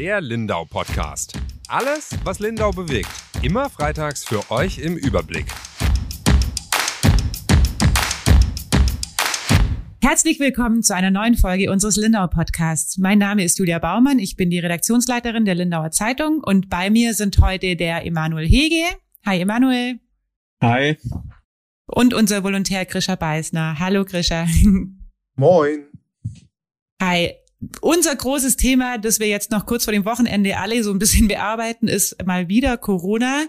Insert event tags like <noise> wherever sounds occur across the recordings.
Der Lindau Podcast. Alles, was Lindau bewegt. Immer freitags für euch im Überblick. Herzlich willkommen zu einer neuen Folge unseres Lindau Podcasts. Mein Name ist Julia Baumann, ich bin die Redaktionsleiterin der Lindauer Zeitung und bei mir sind heute der Emanuel Hege. Hi Emanuel. Hi. Und unser Volontär Grisha Beißner. Hallo Grisha. <laughs> Moin. Hi. Unser großes Thema, das wir jetzt noch kurz vor dem Wochenende alle so ein bisschen <laughs> bearbeiten, ist mal wieder Corona.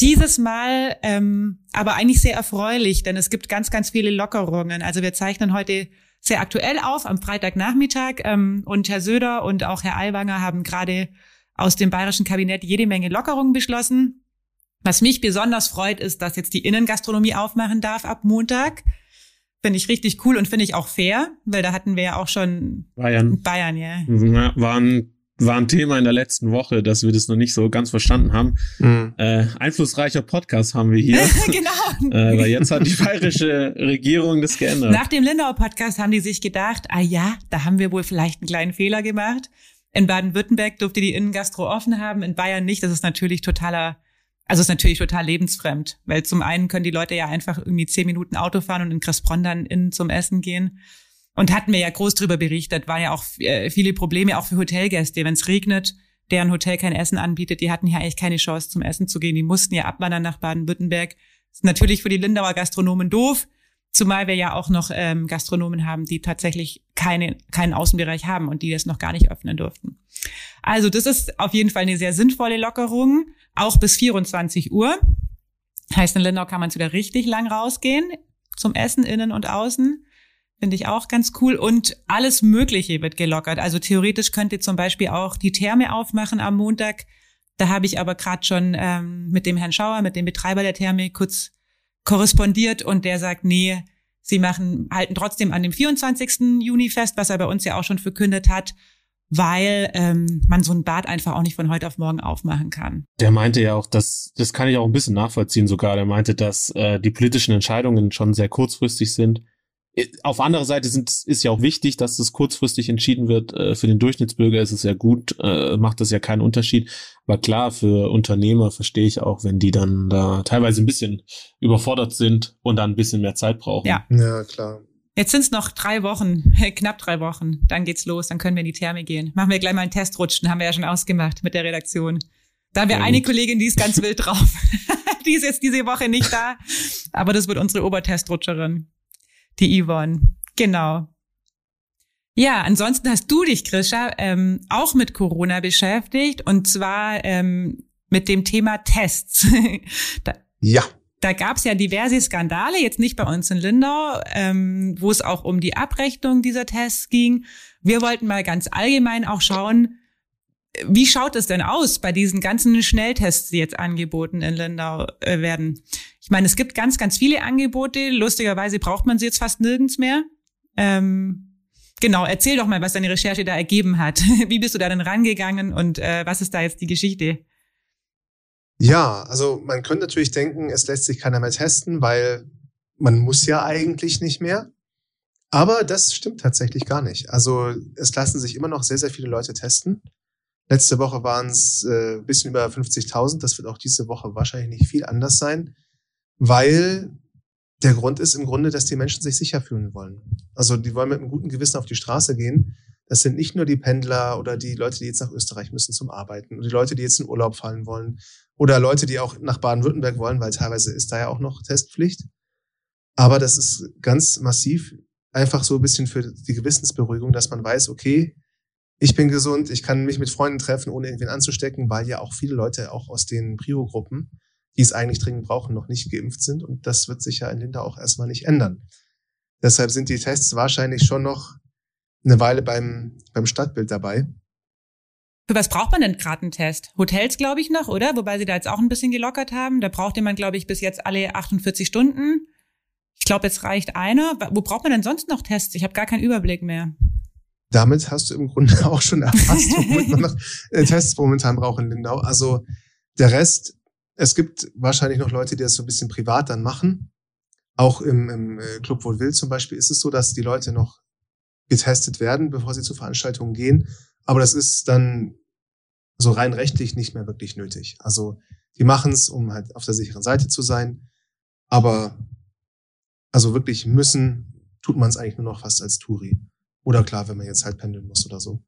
Dieses Mal ähm, aber eigentlich sehr erfreulich, denn es gibt ganz, ganz viele Lockerungen. Also wir zeichnen heute sehr aktuell auf am Freitagnachmittag ähm, und Herr Söder und auch Herr Aiwanger haben gerade aus dem bayerischen Kabinett jede Menge Lockerungen beschlossen. Was mich besonders freut, ist, dass jetzt die Innengastronomie aufmachen darf ab Montag. Finde ich richtig cool und finde ich auch fair, weil da hatten wir ja auch schon Bayern. Bayern, ja. Ja, War ein, war ein Thema in der letzten Woche, dass wir das noch nicht so ganz verstanden haben. Mhm. Äh, einflussreicher Podcast haben wir hier. <laughs> genau. äh, weil jetzt hat die bayerische Regierung das geändert. Nach dem Lindauer Podcast haben die sich gedacht, ah ja, da haben wir wohl vielleicht einen kleinen Fehler gemacht. In Baden-Württemberg durfte die Innengastro offen haben, in Bayern nicht. Das ist natürlich totaler, also ist natürlich total lebensfremd, weil zum einen können die Leute ja einfach irgendwie zehn Minuten Auto fahren und in Crespron dann innen zum Essen gehen. Und hatten wir ja groß drüber berichtet, waren ja auch äh, viele Probleme auch für Hotelgäste, wenn es regnet, deren Hotel kein Essen anbietet, die hatten ja eigentlich keine Chance zum Essen zu gehen, die mussten ja abwandern nach Baden-Württemberg. Ist natürlich für die Lindauer Gastronomen doof, zumal wir ja auch noch ähm, Gastronomen haben, die tatsächlich keine, keinen Außenbereich haben und die das noch gar nicht öffnen durften. Also das ist auf jeden Fall eine sehr sinnvolle Lockerung, auch bis 24 Uhr. Heißt, in Lindau kann man wieder richtig lang rausgehen zum Essen innen und außen. Finde ich auch ganz cool. Und alles Mögliche wird gelockert. Also theoretisch könnte zum Beispiel auch die Therme aufmachen am Montag. Da habe ich aber gerade schon ähm, mit dem Herrn Schauer, mit dem Betreiber der Therme, kurz korrespondiert und der sagt, nee, sie machen, halten trotzdem an dem 24. Juni fest, was er bei uns ja auch schon verkündet hat, weil ähm, man so ein Bad einfach auch nicht von heute auf morgen aufmachen kann. Der meinte ja auch, dass, das kann ich auch ein bisschen nachvollziehen sogar, der meinte, dass äh, die politischen Entscheidungen schon sehr kurzfristig sind. Äh, Auf andere Seite sind, ist ja auch wichtig, dass das kurzfristig entschieden wird. Äh, Für den Durchschnittsbürger ist es ja gut, äh, macht das ja keinen Unterschied. Aber klar, für Unternehmer verstehe ich auch, wenn die dann da teilweise ein bisschen überfordert sind und dann ein bisschen mehr Zeit brauchen. Ja. Ja, klar. Jetzt sind es noch drei Wochen, <laughs> knapp drei Wochen. Dann geht's los, dann können wir in die Therme gehen. Machen wir gleich mal einen Testrutschen, haben wir ja schon ausgemacht mit der Redaktion. Da haben wir Sehr eine gut. Kollegin, die ist ganz wild drauf. <laughs> die ist jetzt diese Woche nicht da, aber das wird unsere Obertestrutscherin, die Yvonne. Genau. Ja, ansonsten hast du dich, Grisha, ähm, auch mit Corona beschäftigt und zwar ähm, mit dem Thema Tests. <laughs> da, Ja. Da gab es ja diverse Skandale, jetzt nicht bei uns in Lindau, ähm, wo es auch um die Abrechnung dieser Tests ging. Wir wollten mal ganz allgemein auch schauen, wie schaut es denn aus bei diesen ganzen Schnelltests, die jetzt angeboten in Lindau äh, werden? Ich meine, es gibt ganz, ganz viele Angebote. Lustigerweise braucht man sie jetzt fast nirgends mehr. Ähm, genau, erzähl doch mal, was deine Recherche da ergeben hat. <laughs> Wie bist du da denn rangegangen und äh, was ist da jetzt die Geschichte? Ja, also man könnte natürlich denken, es lässt sich keiner mehr testen, weil man muss ja eigentlich nicht mehr. Aber das stimmt tatsächlich gar nicht. Also es lassen sich immer noch sehr, sehr viele Leute testen. Letzte Woche waren es äh, bisschen über 50.000. Das wird auch diese Woche wahrscheinlich nicht viel anders sein, weil der Grund ist im Grunde, dass die Menschen sich sicher fühlen wollen. Also die wollen mit einem guten Gewissen auf die Straße gehen. Das sind nicht nur die Pendler oder die Leute, die jetzt nach Österreich müssen zum Arbeiten oder die Leute, die jetzt in Urlaub fallen wollen oder Leute, die auch nach Baden-Württemberg wollen, weil teilweise ist da ja auch noch Testpflicht. Aber das ist ganz massiv einfach so ein bisschen für die Gewissensberuhigung, dass man weiß, okay, ich bin gesund, ich kann mich mit Freunden treffen, ohne irgendwen anzustecken, weil ja auch viele Leute auch aus den Prio-Gruppen, die es eigentlich dringend brauchen, noch nicht geimpft sind. Und das wird sich ja in Linda auch erstmal nicht ändern. Deshalb sind die Tests wahrscheinlich schon noch eine Weile beim, beim Stadtbild dabei. Für was braucht man denn gerade einen Test? Hotels, glaube ich, noch, oder? Wobei sie da jetzt auch ein bisschen gelockert haben. Da brauchte man, glaube ich, bis jetzt alle 48 Stunden. Ich glaube, jetzt reicht einer. Wo braucht man denn sonst noch Tests? Ich habe gar keinen Überblick mehr. Damit hast du im Grunde <laughs> auch schon erfasst, womit man noch <laughs> äh, Tests momentan braucht in Lindau. Also der Rest, es gibt wahrscheinlich noch Leute, die das so ein bisschen privat dann machen. Auch im, im äh, Club Wohl zum Beispiel ist es so, dass die Leute noch getestet werden, bevor sie zu Veranstaltungen gehen. Aber das ist dann also rein rechtlich nicht mehr wirklich nötig. Also die machen es, um halt auf der sicheren Seite zu sein. Aber also wirklich müssen, tut man es eigentlich nur noch fast als Touri. Oder klar, wenn man jetzt halt pendeln muss oder so.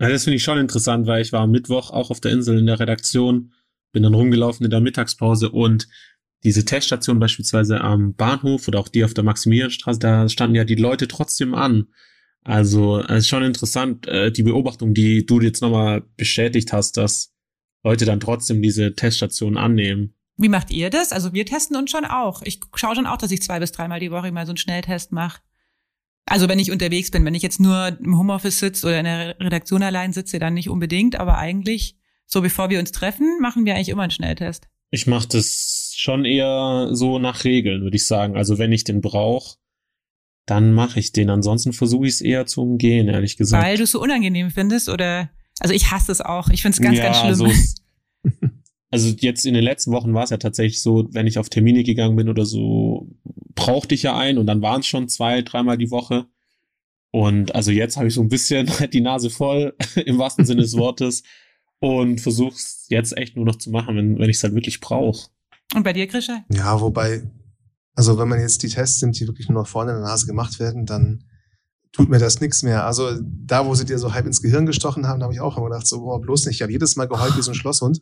Ja, das finde ich schon interessant, weil ich war am Mittwoch auch auf der Insel in der Redaktion, bin dann rumgelaufen in der Mittagspause und diese Teststation beispielsweise am Bahnhof oder auch die auf der Maximilianstraße, da standen ja die Leute trotzdem an. Also es ist schon interessant, äh, die Beobachtung, die du jetzt nochmal bestätigt hast, dass Leute dann trotzdem diese Teststation annehmen. Wie macht ihr das? Also wir testen uns schon auch. Ich schaue schon auch, dass ich zwei bis dreimal die Woche mal so einen Schnelltest mache. Also wenn ich unterwegs bin, wenn ich jetzt nur im Homeoffice sitze oder in der Redaktion allein sitze, dann nicht unbedingt, aber eigentlich, so bevor wir uns treffen, machen wir eigentlich immer einen Schnelltest. Ich mache das schon eher so nach Regeln, würde ich sagen. Also wenn ich den brauche, dann mache ich den. Ansonsten versuche ich es eher zu umgehen, ehrlich gesagt. Weil du es so unangenehm findest oder also ich hasse es auch. Ich finde es ganz, ja, ganz schlimm. So <laughs> also jetzt in den letzten Wochen war es ja tatsächlich so, wenn ich auf Termine gegangen bin oder so, brauchte ich ja einen und dann waren es schon zwei, dreimal die Woche. Und also jetzt habe ich so ein bisschen <laughs> die Nase voll, <laughs> im wahrsten Sinne des Wortes, und versuche es jetzt echt nur noch zu machen, wenn, wenn ich es halt wirklich brauche. Und bei dir, Krischer? Ja, wobei, also wenn man jetzt die Tests sind, die wirklich nur noch vorne in der Nase gemacht werden, dann tut mir das nichts mehr. Also da, wo sie dir so halb ins Gehirn gestochen haben, da habe ich auch immer gedacht, so, boah, bloß nicht. Ich habe jedes Mal geheult wie so ein Schlosshund,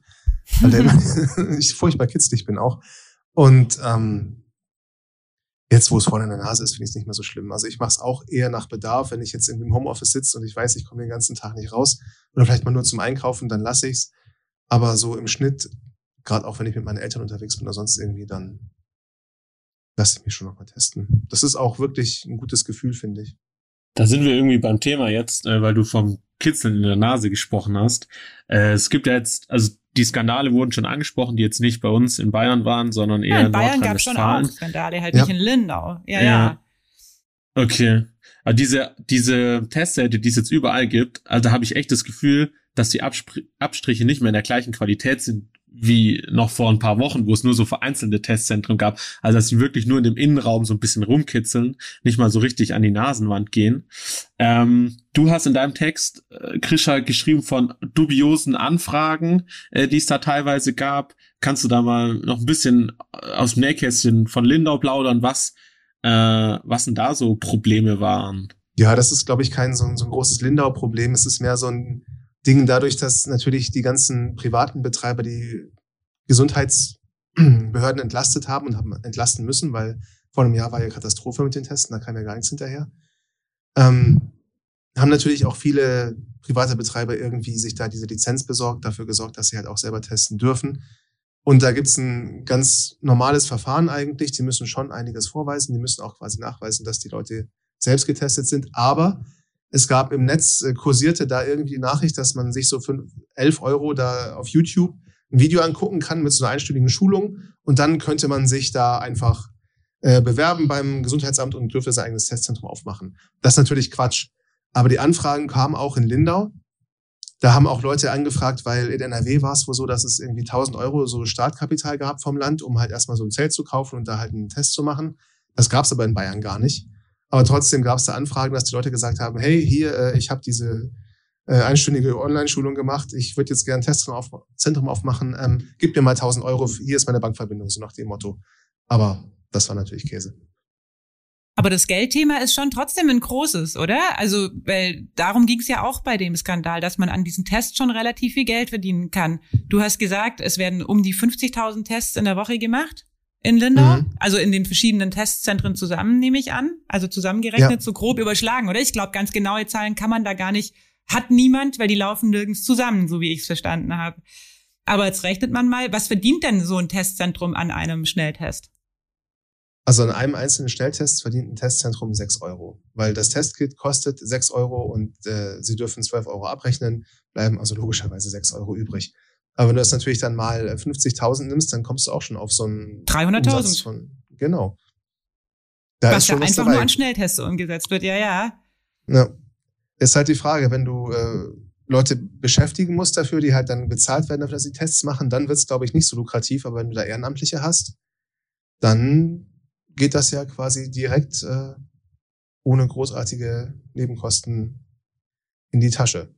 weil der <laughs> ich furchtbar kitzlig bin auch. Und ähm, jetzt, wo es vorne in der Nase ist, finde ich es nicht mehr so schlimm. Also ich mache es auch eher nach Bedarf, wenn ich jetzt im Homeoffice sitze und ich weiß, ich komme den ganzen Tag nicht raus oder vielleicht mal nur zum Einkaufen, dann lasse ich's. Aber so im Schnitt, gerade auch wenn ich mit meinen Eltern unterwegs bin oder sonst irgendwie, dann lasse ich mich schon noch mal testen. Das ist auch wirklich ein gutes Gefühl, finde ich. Da sind wir irgendwie beim Thema jetzt, äh, weil du vom Kitzeln in der Nase gesprochen hast. Äh, es gibt ja jetzt, also die Skandale wurden schon angesprochen, die jetzt nicht bei uns in Bayern waren, sondern eher ja, in Bayern gab schon auch Skandale, halt ja. nicht in Lindau. Ja, ja. ja. Okay. Aber diese, diese Testseite, die es jetzt überall gibt, also da habe ich echt das Gefühl, dass die Abstriche nicht mehr in der gleichen Qualität sind wie noch vor ein paar Wochen, wo es nur so vereinzelte Testzentren gab. Also dass sie wirklich nur in dem Innenraum so ein bisschen rumkitzeln, nicht mal so richtig an die Nasenwand gehen. Ähm, du hast in deinem Text, äh, Krisha, geschrieben von dubiosen Anfragen, äh, die es da teilweise gab. Kannst du da mal noch ein bisschen aus dem Nähkästchen von Lindau plaudern, was, äh, was denn da so Probleme waren? Ja, das ist, glaube ich, kein so, so ein großes Lindau-Problem. Es ist mehr so ein Dingen dadurch, dass natürlich die ganzen privaten Betreiber die Gesundheitsbehörden entlastet haben und haben entlasten müssen, weil vor einem Jahr war ja Katastrophe mit den Testen, da kam ja gar nichts hinterher. Ähm, haben natürlich auch viele private Betreiber irgendwie sich da diese Lizenz besorgt, dafür gesorgt, dass sie halt auch selber testen dürfen. Und da gibt's ein ganz normales Verfahren eigentlich. Die müssen schon einiges vorweisen. Die müssen auch quasi nachweisen, dass die Leute selbst getestet sind. Aber es gab im Netz, äh, kursierte da irgendwie die Nachricht, dass man sich so für 11 Euro da auf YouTube ein Video angucken kann mit so einer einstündigen Schulung und dann könnte man sich da einfach äh, bewerben beim Gesundheitsamt und dürfte sein eigenes Testzentrum aufmachen. Das ist natürlich Quatsch. Aber die Anfragen kamen auch in Lindau. Da haben auch Leute angefragt, weil in NRW war es wohl so, dass es irgendwie 1000 Euro so Startkapital gab vom Land, um halt erstmal so ein Zelt zu kaufen und da halt einen Test zu machen. Das gab es aber in Bayern gar nicht. Aber trotzdem gab es da Anfragen, dass die Leute gesagt haben, hey, hier, äh, ich habe diese äh, einstündige Online-Schulung gemacht, ich würde jetzt gerne ein Testzentrum auf, Zentrum aufmachen, ähm, gib mir mal 1000 Euro, hier ist meine Bankverbindung, so nach dem Motto. Aber das war natürlich Käse. Aber das Geldthema ist schon trotzdem ein großes, oder? Also, weil darum ging es ja auch bei dem Skandal, dass man an diesen Tests schon relativ viel Geld verdienen kann. Du hast gesagt, es werden um die 50.000 Tests in der Woche gemacht in Lindau, mhm. also in den verschiedenen Testzentren zusammen, nehme ich an, also zusammengerechnet, ja. so grob überschlagen, oder? Ich glaube, ganz genaue Zahlen kann man da gar nicht, hat niemand, weil die laufen nirgends zusammen, so wie ich es verstanden habe. Aber jetzt rechnet man mal, was verdient denn so ein Testzentrum an einem Schnelltest? Also an einem einzelnen Schnelltest verdient ein Testzentrum sechs Euro, weil das Testkit kostet sechs Euro und äh, sie dürfen zwölf Euro abrechnen, bleiben also logischerweise sechs Euro übrig. Aber wenn du das natürlich dann mal 50.000 äh, nimmst, dann kommst du auch schon auf so einen 300.000 von, genau. Da was ist schon da einfach nur an Schnelltests umgesetzt wird, ja, ja. Ja. Ist halt die Frage, wenn du äh, Leute beschäftigen musst dafür, die halt dann bezahlt werden dafür, dass sie Tests machen, dann wird's glaube ich, nicht so lukrativ. Aber wenn du da Ehrenamtliche hast, dann geht das ja quasi direkt äh, ohne großartige Nebenkosten in die Tasche.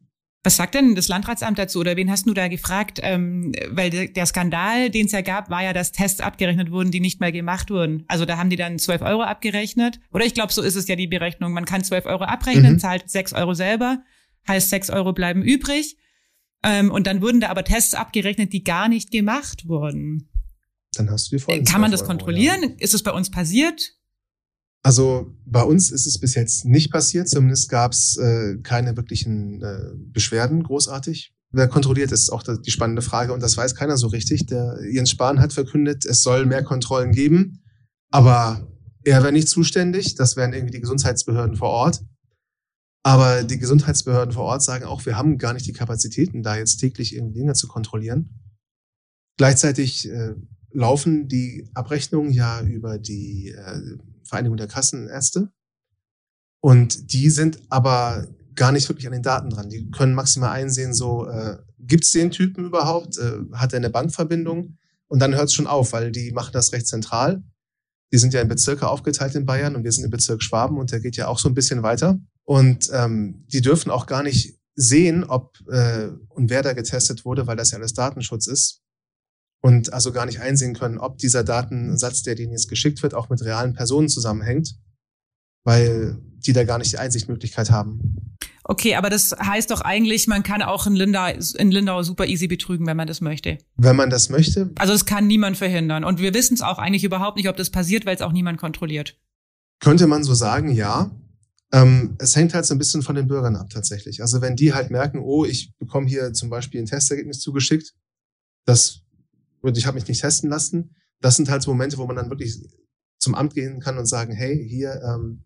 Was sagt denn das Landratsamt dazu oder wen hast du da gefragt? Ähm, weil der Skandal, den es ja gab, war ja, dass Tests abgerechnet wurden, die nicht mehr gemacht wurden. Also da haben die dann 12 Euro abgerechnet. Oder ich glaube, so ist es ja die Berechnung. Man kann 12 Euro abrechnen, mhm. zahlt 6 Euro selber, heißt 6 Euro bleiben übrig. Ähm, und dann wurden da aber Tests abgerechnet, die gar nicht gemacht wurden. Dann hast du die vollen Kann man das kontrollieren? Euro, ja. Ist es bei uns passiert? Also bei uns ist es bis jetzt nicht passiert, zumindest gab es äh, keine wirklichen äh, Beschwerden großartig. Wer kontrolliert, ist auch die spannende Frage und das weiß keiner so richtig. Der Jens Spahn hat verkündet, es soll mehr Kontrollen geben, aber er wäre nicht zuständig. Das wären irgendwie die Gesundheitsbehörden vor Ort. Aber die Gesundheitsbehörden vor Ort sagen auch, wir haben gar nicht die Kapazitäten, da jetzt täglich irgendwie Dinge zu kontrollieren. Gleichzeitig äh, laufen die Abrechnungen ja über die äh, Vereinigung der Kassenärzte. Und die sind aber gar nicht wirklich an den Daten dran. Die können maximal einsehen, so äh, gibt es den Typen überhaupt, äh, hat er eine Bankverbindung? Und dann hört es schon auf, weil die machen das recht zentral. Die sind ja in Bezirke aufgeteilt in Bayern und wir sind im Bezirk Schwaben und der geht ja auch so ein bisschen weiter. Und ähm, die dürfen auch gar nicht sehen, ob äh, und wer da getestet wurde, weil das ja alles Datenschutz ist und also gar nicht einsehen können, ob dieser Datensatz, der denen jetzt geschickt wird, auch mit realen Personen zusammenhängt, weil die da gar nicht die Einsichtmöglichkeit haben. Okay, aber das heißt doch eigentlich, man kann auch in Lindau, in Lindau super easy betrügen, wenn man das möchte. Wenn man das möchte? Also das kann niemand verhindern. Und wir wissen es auch eigentlich überhaupt nicht, ob das passiert, weil es auch niemand kontrolliert. Könnte man so sagen, ja. Ähm, es hängt halt so ein bisschen von den Bürgern ab tatsächlich. Also wenn die halt merken, oh, ich bekomme hier zum Beispiel ein Testergebnis zugeschickt, das und ich habe mich nicht testen lassen. Das sind halt so Momente, wo man dann wirklich zum Amt gehen kann und sagen, hey, hier, ähm,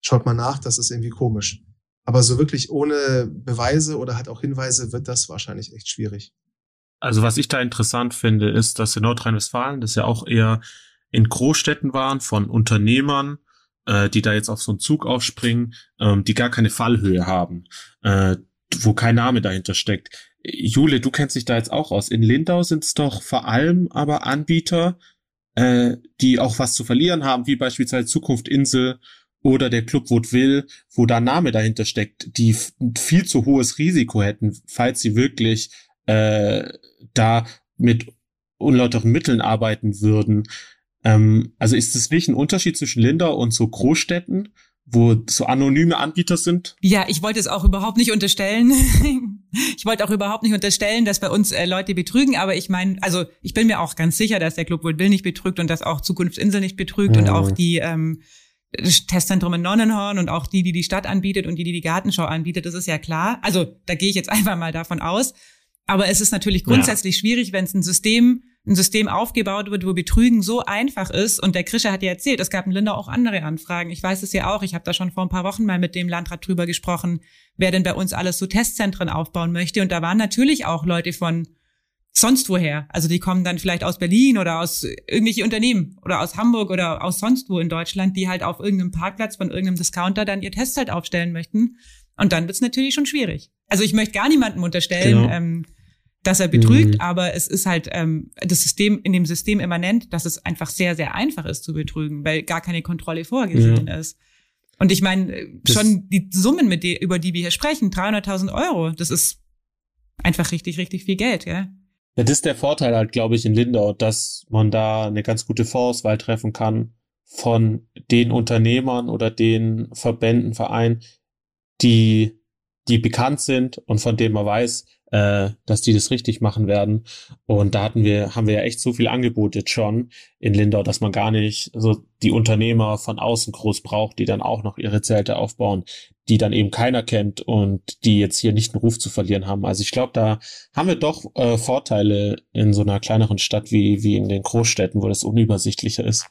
schaut mal nach, das ist irgendwie komisch. Aber so wirklich ohne Beweise oder halt auch Hinweise wird das wahrscheinlich echt schwierig. Also was ich da interessant finde, ist, dass in Nordrhein-Westfalen das ja auch eher in Großstädten waren von Unternehmern, äh, die da jetzt auf so einen Zug aufspringen, ähm, die gar keine Fallhöhe haben, äh, wo kein Name dahinter steckt. Jule, du kennst dich da jetzt auch aus. In Lindau sind es doch vor allem aber Anbieter, äh, die auch was zu verlieren haben, wie beispielsweise Zukunft Insel oder der Club Woodville, wo da Name dahinter steckt, die viel zu hohes Risiko hätten, falls sie wirklich äh, da mit unlauteren Mitteln arbeiten würden. Ähm, also ist es wirklich ein Unterschied zwischen Lindau und so Großstädten? Wo so anonyme Anbieter sind? Ja, ich wollte es auch überhaupt nicht unterstellen. <laughs> ich wollte auch überhaupt nicht unterstellen, dass bei uns äh, Leute betrügen, aber ich meine, also ich bin mir auch ganz sicher, dass der Club Wohl Will nicht betrügt und dass auch Zukunftsinsel nicht betrügt mhm. und auch die ähm, Testzentrum in Nonnenhorn und auch die, die die Stadt anbietet und die, die die Gartenschau anbietet, das ist ja klar. Also da gehe ich jetzt <laughs> einfach mal davon aus. Aber es ist natürlich grundsätzlich ja. schwierig, wenn es ein System ein System aufgebaut wird, wo Betrügen so einfach ist. Und der Krischer hat ja erzählt, es gab in Lindau auch andere Anfragen. Ich weiß es ja auch. Ich habe da schon vor ein paar Wochen mal mit dem Landrat drüber gesprochen, wer denn bei uns alles so Testzentren aufbauen möchte. Und da waren natürlich auch Leute von sonst woher. Also die kommen dann vielleicht aus Berlin oder aus irgendwelche Unternehmen oder aus Hamburg oder aus sonst wo in Deutschland, die halt auf irgendeinem Parkplatz von irgendeinem Discounter dann ihr Testzelt aufstellen möchten. Und dann wird's natürlich schon schwierig. Also ich möchte gar niemandem unterstellen, genau. ähm, dass er betrügt, mhm. aber es ist halt ähm, das System in dem System immanent, dass es einfach sehr sehr einfach ist zu betrügen, weil gar keine Kontrolle vorgesehen ja. ist. Und ich meine schon die Summen, mit die, über die wir hier sprechen, 300.000 Euro, das ist einfach richtig richtig viel Geld, ja. Ja, das ist der Vorteil halt, glaube ich, in Lindau, dass man da eine ganz gute Vorauswahl treffen kann von den Unternehmern oder den Verbänden, Vereinen, die die bekannt sind und von denen man weiß, äh, dass die das richtig machen werden. Und da hatten wir, haben wir ja echt so viel Angebot jetzt schon in Lindau, dass man gar nicht so die Unternehmer von außen groß braucht, die dann auch noch ihre Zelte aufbauen, die dann eben keiner kennt und die jetzt hier nicht einen Ruf zu verlieren haben. Also ich glaube, da haben wir doch äh, Vorteile in so einer kleineren Stadt wie, wie in den Großstädten, wo das unübersichtlicher ist.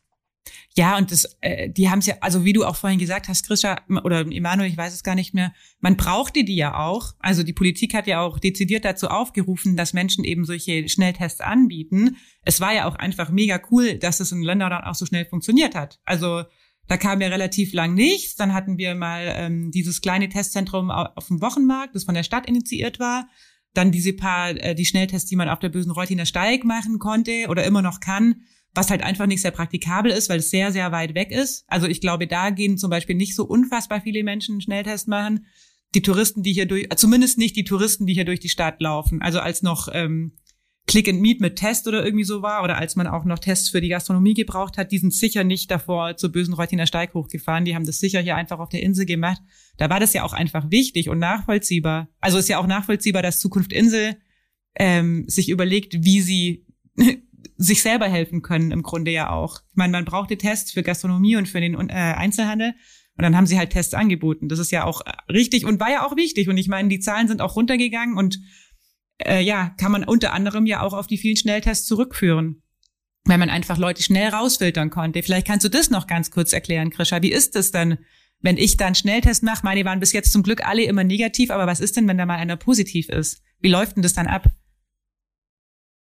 Ja, und das, äh, die haben es ja, also wie du auch vorhin gesagt hast, Christa oder Emanuel, ich weiß es gar nicht mehr, man brauchte die ja auch. Also die Politik hat ja auch dezidiert dazu aufgerufen, dass Menschen eben solche Schnelltests anbieten. Es war ja auch einfach mega cool, dass es in Ländern dann auch so schnell funktioniert hat. Also da kam ja relativ lang nichts. Dann hatten wir mal ähm, dieses kleine Testzentrum auf dem Wochenmarkt, das von der Stadt initiiert war. Dann diese paar, äh, die Schnelltests, die man auf der bösen Reutiner Steig machen konnte oder immer noch kann was halt einfach nicht sehr praktikabel ist, weil es sehr, sehr weit weg ist. Also ich glaube, da gehen zum Beispiel nicht so unfassbar viele Menschen einen Schnelltest machen. die Touristen, die hier durch, zumindest nicht die Touristen, die hier durch die Stadt laufen. Also als noch ähm, Click and Meet mit Test oder irgendwie so war oder als man auch noch Tests für die Gastronomie gebraucht hat, die sind sicher nicht davor zur bösen Reutiner Steig hochgefahren. Die haben das sicher hier einfach auf der Insel gemacht. Da war das ja auch einfach wichtig und nachvollziehbar. Also ist ja auch nachvollziehbar, dass Zukunft Insel ähm, sich überlegt, wie sie <laughs> sich selber helfen können, im Grunde ja auch. Ich meine, man braucht die Tests für Gastronomie und für den äh, Einzelhandel. Und dann haben sie halt Tests angeboten. Das ist ja auch richtig und war ja auch wichtig. Und ich meine, die Zahlen sind auch runtergegangen und äh, ja, kann man unter anderem ja auch auf die vielen Schnelltests zurückführen. Weil man einfach Leute schnell rausfiltern konnte. Vielleicht kannst du das noch ganz kurz erklären, Krisha. Wie ist das denn, wenn ich dann Schnelltest mache? Meine waren bis jetzt zum Glück alle immer negativ, aber was ist denn, wenn da mal einer positiv ist? Wie läuft denn das dann ab?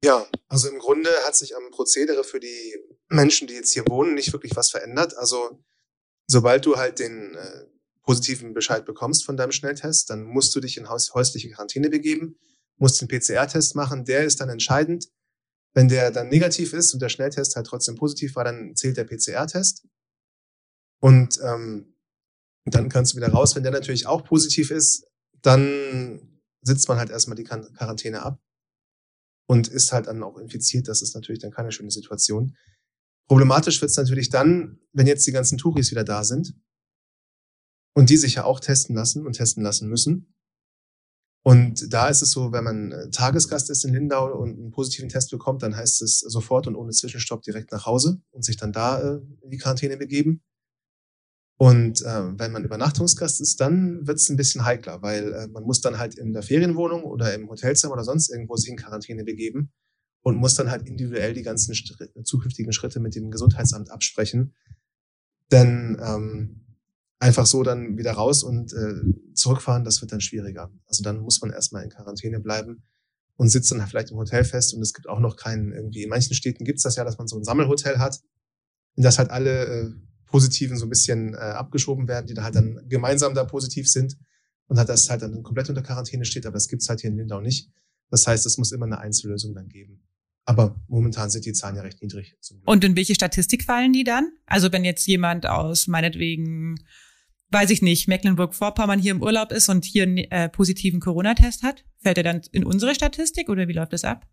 Ja, also im Grunde hat sich am Prozedere für die Menschen, die jetzt hier wohnen, nicht wirklich was verändert. Also sobald du halt den äh, positiven Bescheid bekommst von deinem Schnelltest, dann musst du dich in haus häusliche Quarantäne begeben, musst den PCR-Test machen, der ist dann entscheidend. Wenn der dann negativ ist und der Schnelltest halt trotzdem positiv war, dann zählt der PCR-Test. Und ähm, dann kannst du wieder raus. Wenn der natürlich auch positiv ist, dann sitzt man halt erstmal die Quarantäne ab und ist halt dann auch infiziert. Das ist natürlich dann keine schöne Situation. Problematisch wird es natürlich dann, wenn jetzt die ganzen Touris wieder da sind und die sich ja auch testen lassen und testen lassen müssen. Und da ist es so, wenn man äh, Tagesgast ist in Lindau und einen positiven Test bekommt, dann heißt es sofort und ohne Zwischenstopp direkt nach Hause und sich dann da äh, in die Quarantäne begeben. Und äh, wenn man Übernachtungsgast ist, dann wird es ein bisschen heikler, weil äh, man muss dann halt in der Ferienwohnung oder im Hotelzimmer oder sonst irgendwo sich in Quarantäne begeben und muss dann halt individuell die ganzen Schritt, zukünftigen Schritte mit dem Gesundheitsamt absprechen. Denn ähm, einfach so dann wieder raus und äh, zurückfahren, das wird dann schwieriger. Also dann muss man erstmal in Quarantäne bleiben und sitzt dann vielleicht im Hotel fest. Und es gibt auch noch keinen, irgendwie, in manchen Städten gibt es das ja, dass man so ein Sammelhotel hat, in das halt alle äh, Positiven so ein bisschen äh, abgeschoben werden, die da halt dann gemeinsam da positiv sind und hat das halt dann komplett unter Quarantäne steht, aber das gibt's halt hier in Lindau nicht. Das heißt, es muss immer eine Einzellösung dann geben. Aber momentan sind die Zahlen ja recht niedrig. Und in welche Statistik fallen die dann? Also wenn jetzt jemand aus meinetwegen, weiß ich nicht, Mecklenburg-Vorpommern hier im Urlaub ist und hier einen äh, positiven Corona-Test hat, fällt er dann in unsere Statistik oder wie läuft das ab?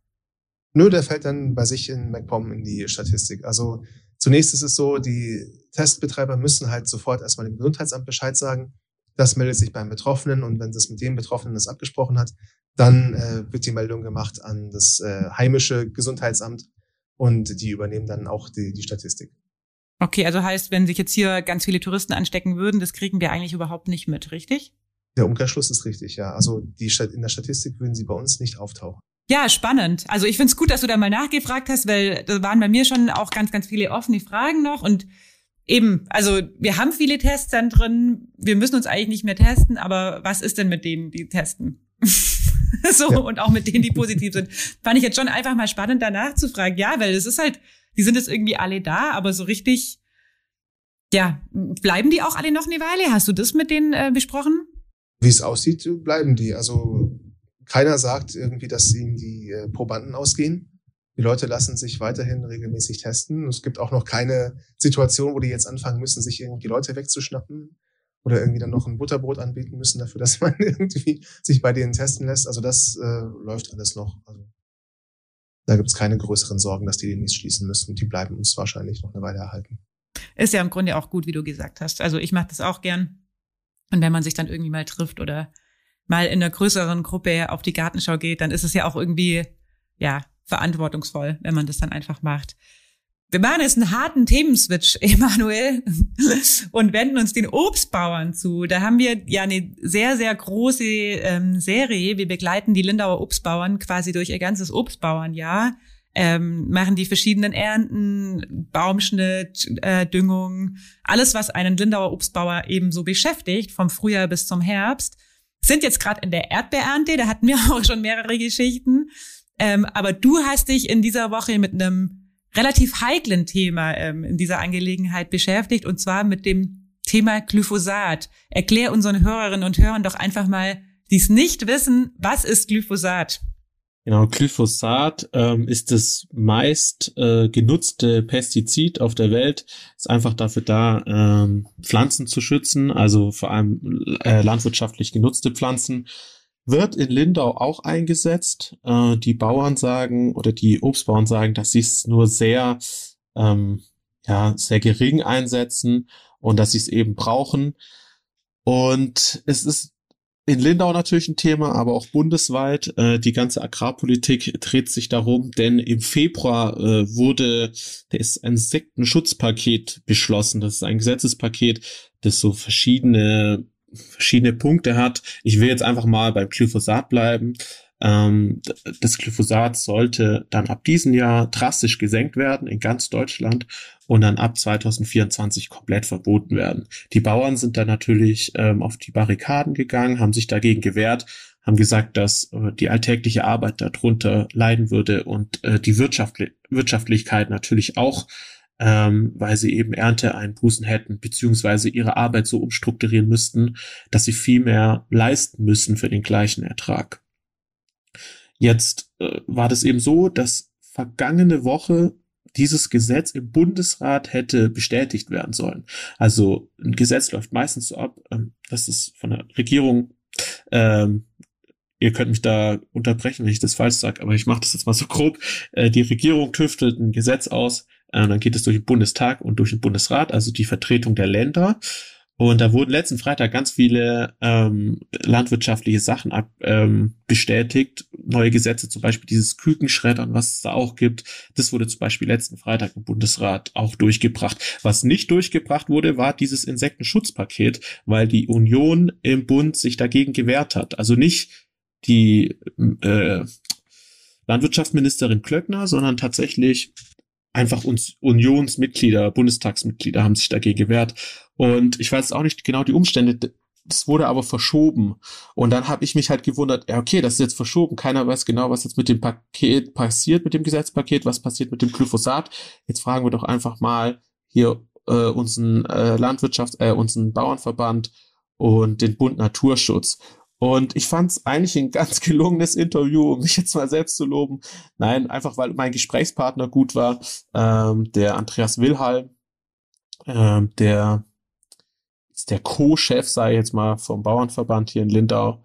Nö, der fällt dann bei sich in MacPom in die Statistik. Also Zunächst ist es so, die Testbetreiber müssen halt sofort erstmal dem Gesundheitsamt Bescheid sagen. Das meldet sich beim Betroffenen und wenn das mit dem Betroffenen das abgesprochen hat, dann äh, wird die Meldung gemacht an das äh, heimische Gesundheitsamt und die übernehmen dann auch die, die Statistik. Okay, also heißt, wenn sich jetzt hier ganz viele Touristen anstecken würden, das kriegen wir eigentlich überhaupt nicht mit, richtig? Der Umkehrschluss ist richtig, ja. Also die in der Statistik würden sie bei uns nicht auftauchen. Ja, spannend. Also ich find's gut, dass du da mal nachgefragt hast, weil da waren bei mir schon auch ganz, ganz viele offene Fragen noch. Und eben, also wir haben viele Testzentren, wir müssen uns eigentlich nicht mehr testen, aber was ist denn mit denen, die testen? <laughs> so, ja. und auch mit denen, die positiv sind. Fand ich jetzt schon einfach mal spannend, danach zu fragen. Ja, weil es ist halt, die sind jetzt irgendwie alle da, aber so richtig, ja, bleiben die auch alle noch eine Weile? Hast du das mit denen äh, besprochen? Wie es aussieht, bleiben die. Also keiner sagt irgendwie, dass ihnen die äh, Probanden ausgehen. Die Leute lassen sich weiterhin regelmäßig testen. Es gibt auch noch keine Situation, wo die jetzt anfangen müssen, sich irgendwie Leute wegzuschnappen oder irgendwie dann noch ein Butterbrot anbieten müssen dafür, dass man <laughs> irgendwie sich bei denen testen lässt. Also das äh, läuft alles noch. Also da gibt es keine größeren Sorgen, dass die den nicht schließen müssen. Die bleiben uns wahrscheinlich noch eine Weile erhalten. Ist ja im Grunde auch gut, wie du gesagt hast. Also ich mache das auch gern. Und wenn man sich dann irgendwie mal trifft oder mal in einer größeren Gruppe auf die Gartenschau geht, dann ist es ja auch irgendwie, ja, verantwortungsvoll, wenn man das dann einfach macht. Wir machen jetzt einen harten Themenswitch, <laughs> Emanuel, und wenden uns den Obstbauern zu. Da haben wir ja eine sehr, sehr große ähm, Serie. Wir begleiten die Lindauer Obstbauern quasi durch ihr ganzes Obstbauernjahr, ähm, machen die verschiedenen Ernten, Baumschnitt, äh, Düngung, alles, was einen Lindauer Obstbauer eben so beschäftigt, vom Frühjahr bis zum Herbst sind jetzt gerade in der Erdbeerernte, da hatten wir <laughs> auch schon mehrere Geschichten. Ähm, aber du hast dich in dieser Woche mit einem relativ heiklen Thema ähm, in dieser Angelegenheit beschäftigt, und zwar mit dem Thema Glyphosat. Erklär unseren Hörerinnen und Hörern doch einfach mal, die es nicht wissen, was ist Glyphosat? Genau, Glyphosat ähm, ist das meist äh, genutzte Pestizid auf der Welt. Ist einfach dafür da, ähm, Pflanzen zu schützen, also vor allem äh, landwirtschaftlich genutzte Pflanzen. Wird in Lindau auch eingesetzt. Äh, die Bauern sagen oder die Obstbauern sagen, dass sie es nur sehr, ähm, ja, sehr gering einsetzen und dass sie es eben brauchen. Und es ist in Lindau natürlich ein Thema, aber auch bundesweit. Äh, die ganze Agrarpolitik dreht sich darum, denn im Februar äh, wurde da ist ein Sektenschutzpaket beschlossen. Das ist ein Gesetzespaket, das so verschiedene verschiedene Punkte hat. Ich will jetzt einfach mal beim Glyphosat bleiben. Ähm, das Glyphosat sollte dann ab diesem Jahr drastisch gesenkt werden in ganz Deutschland und dann ab 2024 komplett verboten werden. Die Bauern sind dann natürlich ähm, auf die Barrikaden gegangen, haben sich dagegen gewehrt, haben gesagt, dass äh, die alltägliche Arbeit darunter leiden würde und äh, die Wirtschaftli Wirtschaftlichkeit natürlich auch, ähm, weil sie eben Ernteeinbußen hätten, beziehungsweise ihre Arbeit so umstrukturieren müssten, dass sie viel mehr leisten müssen für den gleichen Ertrag. Jetzt äh, war das eben so, dass vergangene Woche dieses Gesetz im Bundesrat hätte bestätigt werden sollen. Also ein Gesetz läuft meistens so ab, ähm, dass es von der Regierung, ähm, ihr könnt mich da unterbrechen, wenn ich das falsch sage, aber ich mache das jetzt mal so grob, äh, die Regierung tüftelt ein Gesetz aus, äh, dann geht es durch den Bundestag und durch den Bundesrat, also die Vertretung der Länder. Und da wurden letzten Freitag ganz viele ähm, landwirtschaftliche Sachen ab, ähm, bestätigt. Neue Gesetze, zum Beispiel dieses Kükenschreddern, was es da auch gibt. Das wurde zum Beispiel letzten Freitag im Bundesrat auch durchgebracht. Was nicht durchgebracht wurde, war dieses Insektenschutzpaket, weil die Union im Bund sich dagegen gewehrt hat. Also nicht die äh, Landwirtschaftsministerin Klöckner, sondern tatsächlich einfach uns Unionsmitglieder, Bundestagsmitglieder haben sich dagegen gewehrt. Und ich weiß auch nicht genau die Umstände. Das wurde aber verschoben. Und dann habe ich mich halt gewundert, ja, okay, das ist jetzt verschoben. Keiner weiß genau, was jetzt mit dem Paket passiert, mit dem Gesetzpaket, was passiert mit dem Glyphosat. Jetzt fragen wir doch einfach mal hier äh, unseren äh, Landwirtschafts-, äh, unseren Bauernverband und den Bund Naturschutz. Und ich fand es eigentlich ein ganz <laughs> gelungenes Interview, um mich jetzt mal selbst zu loben. Nein, einfach weil mein Gesprächspartner gut war, ähm, der Andreas Wilhelm, ähm, der der Co-Chef, sei jetzt mal vom Bauernverband hier in Lindau.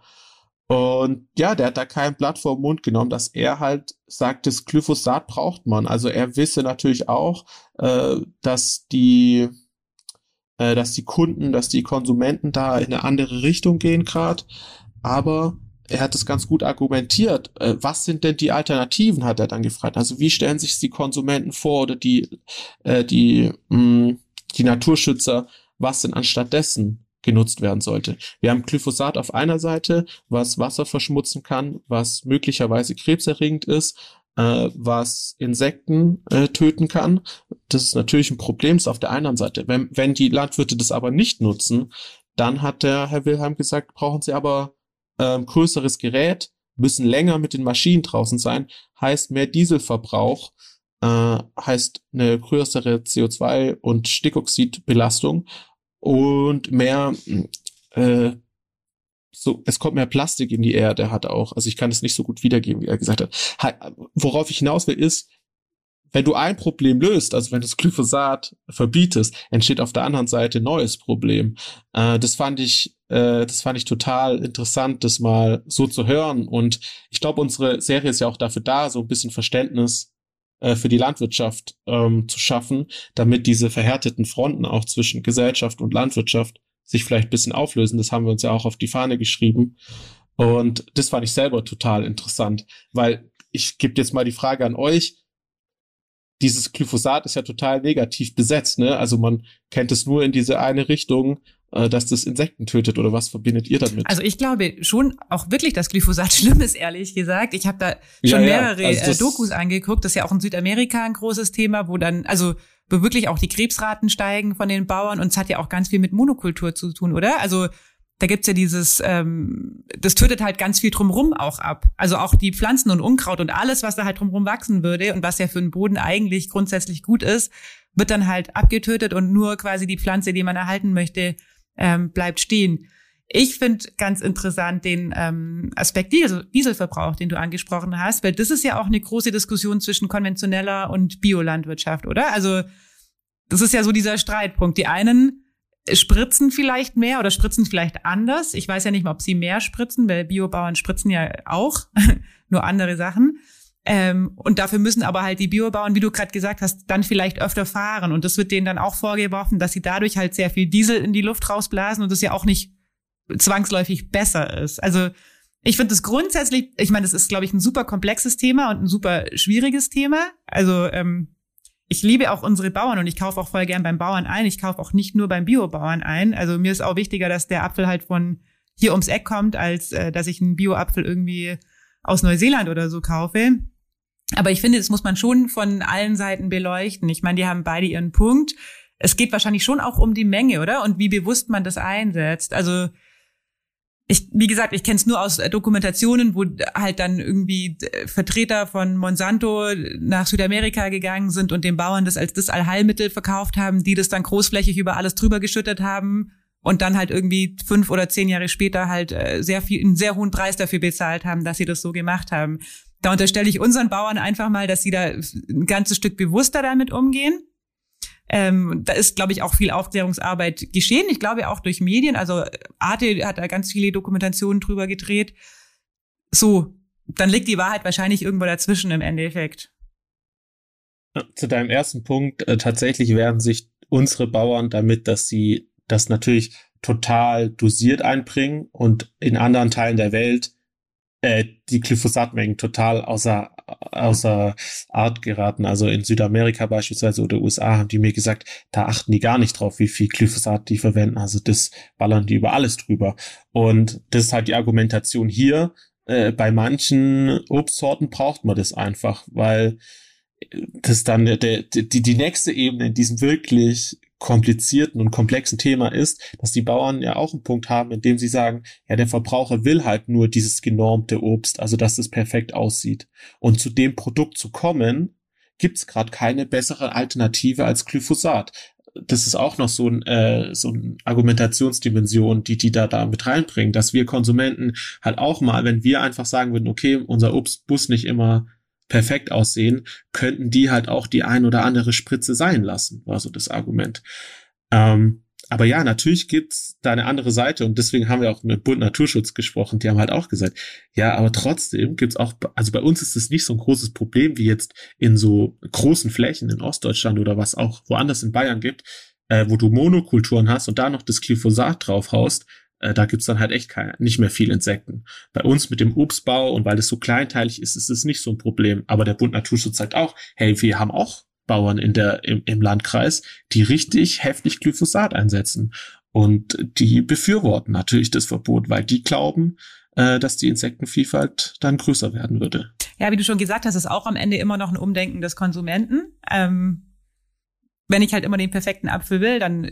Und ja, der hat da kein Blatt vor den Mund genommen, dass er halt sagt, das Glyphosat braucht man. Also er wisse natürlich auch, äh, dass die äh, dass die Kunden, dass die Konsumenten da in eine andere Richtung gehen gerade aber er hat es ganz gut argumentiert. Äh, was sind denn die Alternativen, hat er dann gefragt. Also wie stellen sich die Konsumenten vor oder die, äh, die, mh, mm, die Naturschützer, was denn anstattdessen genutzt werden sollte. Wir haben Glyphosat auf einer Seite, was Wasser verschmutzen kann, was möglicherweise krebserregend ist, äh, was Insekten äh, töten kann. Das ist natürlich ein Problem ist auf der einen Seite. Wenn, wenn die Landwirte das aber nicht nutzen, dann hat der Herr Wilhelm gesagt, brauchen sie aber ähm, größeres Gerät, müssen länger mit den Maschinen draußen sein, heißt mehr Dieselverbrauch, äh, heißt eine größere CO2 und Stickoxidbelastung und mehr äh, so, es kommt mehr Plastik in die Erde, hat auch. Also ich kann es nicht so gut wiedergeben, wie er gesagt hat. Worauf ich hinaus will, ist, wenn du ein Problem löst, also wenn du das Glyphosat verbietest, entsteht auf der anderen Seite neues Problem. Äh, das fand ich, äh, das fand ich total interessant, das mal so zu hören. Und ich glaube, unsere Serie ist ja auch dafür da, so ein bisschen Verständnis äh, für die Landwirtschaft ähm, zu schaffen, damit diese verhärteten Fronten auch zwischen Gesellschaft und Landwirtschaft sich vielleicht ein bisschen auflösen. Das haben wir uns ja auch auf die Fahne geschrieben. Und das fand ich selber total interessant, weil ich gebe jetzt mal die Frage an euch, dieses Glyphosat ist ja total negativ besetzt, ne? Also man kennt es nur in diese eine Richtung, äh, dass das Insekten tötet oder was verbindet ihr damit? Also ich glaube schon auch wirklich, dass Glyphosat <laughs> schlimm ist, ehrlich gesagt. Ich habe da schon ja, mehrere ja. Also äh, Dokus angeguckt. Das ist ja auch in Südamerika ein großes Thema, wo dann, also wo wirklich auch die Krebsraten steigen von den Bauern und es hat ja auch ganz viel mit Monokultur zu tun, oder? Also da gibt's ja dieses, ähm, das tötet halt ganz viel drumrum auch ab. Also auch die Pflanzen und Unkraut und alles, was da halt drumrum wachsen würde und was ja für den Boden eigentlich grundsätzlich gut ist, wird dann halt abgetötet und nur quasi die Pflanze, die man erhalten möchte, ähm, bleibt stehen. Ich finde ganz interessant den ähm, Aspekt Diesel, Dieselverbrauch, den du angesprochen hast, weil das ist ja auch eine große Diskussion zwischen konventioneller und Biolandwirtschaft, oder? Also das ist ja so dieser Streitpunkt. Die einen spritzen vielleicht mehr oder spritzen vielleicht anders. Ich weiß ja nicht mal, ob sie mehr spritzen, weil Biobauern spritzen ja auch, <laughs> nur andere Sachen. Ähm, und dafür müssen aber halt die Biobauern, wie du gerade gesagt hast, dann vielleicht öfter fahren. Und das wird denen dann auch vorgeworfen, dass sie dadurch halt sehr viel Diesel in die Luft rausblasen und das ja auch nicht zwangsläufig besser ist. Also ich finde das grundsätzlich, ich meine, das ist, glaube ich, ein super komplexes Thema und ein super schwieriges Thema. Also ähm, ich liebe auch unsere Bauern und ich kaufe auch voll gern beim Bauern ein. Ich kaufe auch nicht nur beim Biobauern ein. Also mir ist auch wichtiger, dass der Apfel halt von hier ums Eck kommt, als äh, dass ich einen Bio-Apfel irgendwie aus Neuseeland oder so kaufe. Aber ich finde, das muss man schon von allen Seiten beleuchten. Ich meine, die haben beide ihren Punkt. Es geht wahrscheinlich schon auch um die Menge, oder? Und wie bewusst man das einsetzt. Also ich, wie gesagt, ich kenne es nur aus Dokumentationen, wo halt dann irgendwie Vertreter von Monsanto nach Südamerika gegangen sind und den Bauern das als das Allheilmittel verkauft haben, die das dann großflächig über alles drüber geschüttet haben und dann halt irgendwie fünf oder zehn Jahre später halt äh, sehr viel, einen sehr hohen Preis dafür bezahlt haben, dass sie das so gemacht haben. Da unterstelle ich unseren Bauern einfach mal, dass sie da ein ganzes Stück bewusster damit umgehen ähm, da ist, glaube ich, auch viel Aufklärungsarbeit geschehen. Ich glaube auch durch Medien. Also Arte hat da ganz viele Dokumentationen drüber gedreht. So, dann liegt die Wahrheit wahrscheinlich irgendwo dazwischen im Endeffekt. Zu deinem ersten Punkt, äh, tatsächlich werden sich unsere Bauern damit, dass sie das natürlich total dosiert einbringen und in anderen Teilen der Welt äh, die Glyphosatmengen total außer, außer Art geraten. Also in Südamerika beispielsweise oder USA haben die mir gesagt, da achten die gar nicht drauf, wie viel Glyphosat die verwenden. Also das ballern die über alles drüber. Und das ist halt die Argumentation hier. Äh, bei manchen Obstsorten braucht man das einfach, weil das dann der, die, die nächste Ebene in diesem wirklich komplizierten und komplexen Thema ist, dass die Bauern ja auch einen Punkt haben, in dem sie sagen, ja, der Verbraucher will halt nur dieses genormte Obst, also dass es perfekt aussieht. Und zu dem Produkt zu kommen, gibt's gerade keine bessere Alternative als Glyphosat. Das ist auch noch so ein äh, so eine Argumentationsdimension, die die da da mit reinbringen, dass wir Konsumenten halt auch mal, wenn wir einfach sagen würden, okay, unser Obst muss nicht immer perfekt aussehen, könnten die halt auch die ein oder andere Spritze sein lassen, war so das Argument. Ähm, aber ja, natürlich gibt's da eine andere Seite und deswegen haben wir auch mit Bund Naturschutz gesprochen. Die haben halt auch gesagt, ja, aber trotzdem gibt's auch, also bei uns ist es nicht so ein großes Problem wie jetzt in so großen Flächen in Ostdeutschland oder was auch woanders in Bayern gibt, äh, wo du Monokulturen hast und da noch das Glyphosat drauf haust, äh, da gibt's dann halt echt kein, nicht mehr viel Insekten. Bei uns mit dem Obstbau und weil es so kleinteilig ist, ist es nicht so ein Problem. Aber der Bund Naturschutz sagt auch, hey, wir haben auch Bauern in der, im, im Landkreis, die richtig heftig Glyphosat einsetzen. Und die befürworten natürlich das Verbot, weil die glauben, äh, dass die Insektenvielfalt dann größer werden würde. Ja, wie du schon gesagt hast, ist auch am Ende immer noch ein Umdenken des Konsumenten. Ähm, wenn ich halt immer den perfekten Apfel will, dann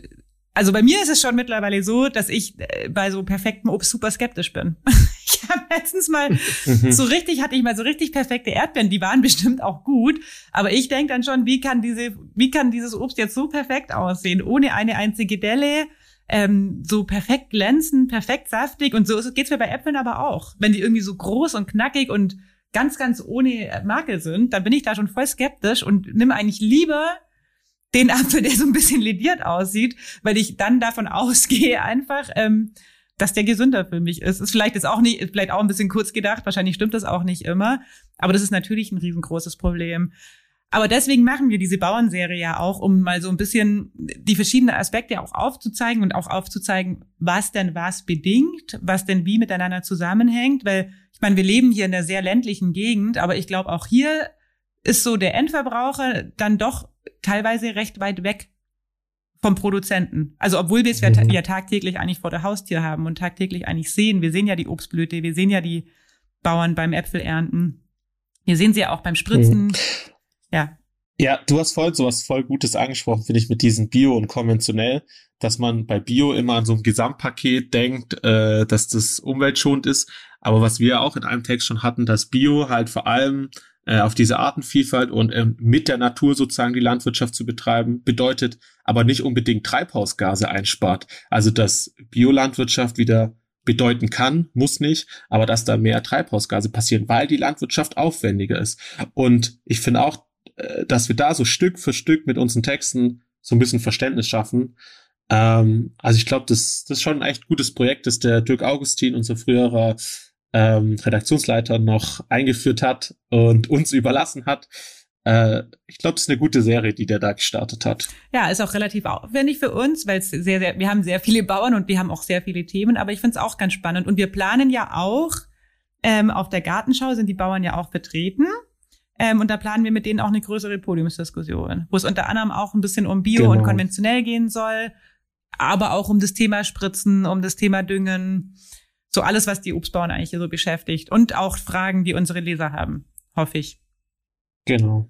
also bei mir ist es schon mittlerweile so, dass ich äh, bei so perfektem Obst super skeptisch bin. <laughs> ich habe letztens mal mhm. so richtig, hatte ich mal so richtig perfekte Erdbeeren, die waren <laughs> bestimmt auch gut, aber ich denke dann schon, wie kann diese, wie kann dieses Obst jetzt so perfekt aussehen, ohne eine einzige Delle, ähm, so perfekt glänzend, perfekt saftig und so geht's mir bei Äpfeln aber auch. Wenn die irgendwie so groß und knackig und ganz, ganz ohne Makel sind, dann bin ich da schon voll skeptisch und nimm eigentlich lieber den Apfel, der so ein bisschen lediert aussieht, weil ich dann davon <laughs> ausgehe einfach, ähm, dass der gesünder für mich ist. Ist vielleicht jetzt auch nicht, vielleicht auch ein bisschen kurz gedacht, wahrscheinlich stimmt das auch nicht immer, aber das ist natürlich ein riesengroßes Problem. Aber deswegen machen wir diese Bauernserie ja auch, um mal so ein bisschen die verschiedenen Aspekte auch aufzuzeigen und auch aufzuzeigen, was denn was bedingt, was denn wie miteinander zusammenhängt, weil ich meine, wir leben hier in einer sehr ländlichen Gegend, aber ich glaube auch hier ist so der Endverbraucher dann doch teilweise recht weit weg vom Produzenten. Also obwohl wir es mhm. ja tagtäglich eigentlich vor der Haustür haben und tagtäglich eigentlich sehen. Wir sehen ja die Obstblüte, wir sehen ja die Bauern beim Äpfelernten. Wir sehen sie ja auch beim Spritzen. Mhm. Ja. Ja, du hast voll sowas voll Gutes angesprochen, finde ich, mit diesen Bio und konventionell, dass man bei Bio immer an so ein Gesamtpaket denkt, äh, dass das umweltschonend ist. Aber was wir auch in einem Text schon hatten, dass Bio halt vor allem äh, auf diese Artenvielfalt und ähm, mit der Natur sozusagen die Landwirtschaft zu betreiben, bedeutet aber nicht unbedingt Treibhausgase einspart. Also dass Biolandwirtschaft wieder bedeuten kann, muss nicht, aber dass da mehr Treibhausgase passieren, weil die Landwirtschaft aufwendiger ist. Und ich finde auch, äh, dass wir da so Stück für Stück mit unseren Texten so ein bisschen Verständnis schaffen. Ähm, also ich glaube, das, das ist schon ein echt gutes Projekt, das der Dirk Augustin, unser früherer ähm, Redaktionsleiter, noch eingeführt hat und uns überlassen hat. Äh, ich glaube, es ist eine gute Serie, die der da gestartet hat. Ja, ist auch relativ aufwendig für uns, weil es sehr, sehr, wir haben sehr viele Bauern und wir haben auch sehr viele Themen, aber ich finde es auch ganz spannend. Und wir planen ja auch, ähm, auf der Gartenschau sind die Bauern ja auch vertreten. Ähm, und da planen wir mit denen auch eine größere Podiumsdiskussion, wo es unter anderem auch ein bisschen um Bio genau. und konventionell gehen soll, aber auch um das Thema Spritzen, um das Thema Düngen, so alles, was die Obstbauern eigentlich so beschäftigt und auch Fragen, die unsere Leser haben, hoffe ich. Genau.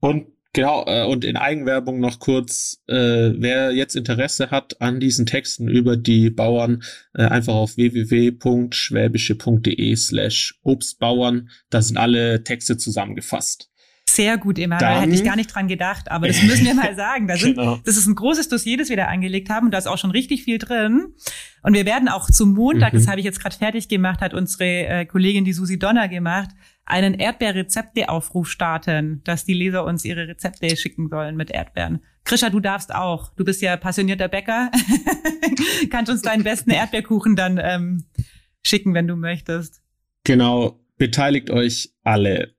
Und genau, äh, und in Eigenwerbung noch kurz, äh, wer jetzt Interesse hat an diesen Texten über die Bauern, äh, einfach auf www.schwäbische.de slash Obstbauern, da sind alle Texte zusammengefasst. Sehr gut, Emanuel. Dann, Hätte ich gar nicht dran gedacht, aber das müssen wir mal sagen. Da sind, genau. Das ist ein großes Dossier, das wir da angelegt haben und da ist auch schon richtig viel drin. Und wir werden auch zum Montag, mhm. das habe ich jetzt gerade fertig gemacht, hat unsere äh, Kollegin, die Susi Donner gemacht, einen Erdbeerrezepte-Aufruf starten, dass die Leser uns ihre Rezepte schicken sollen mit Erdbeeren. Krisha, du darfst auch. Du bist ja passionierter Bäcker. <laughs> Kannst uns deinen besten Erdbeerkuchen dann ähm, schicken, wenn du möchtest. Genau, beteiligt euch alle.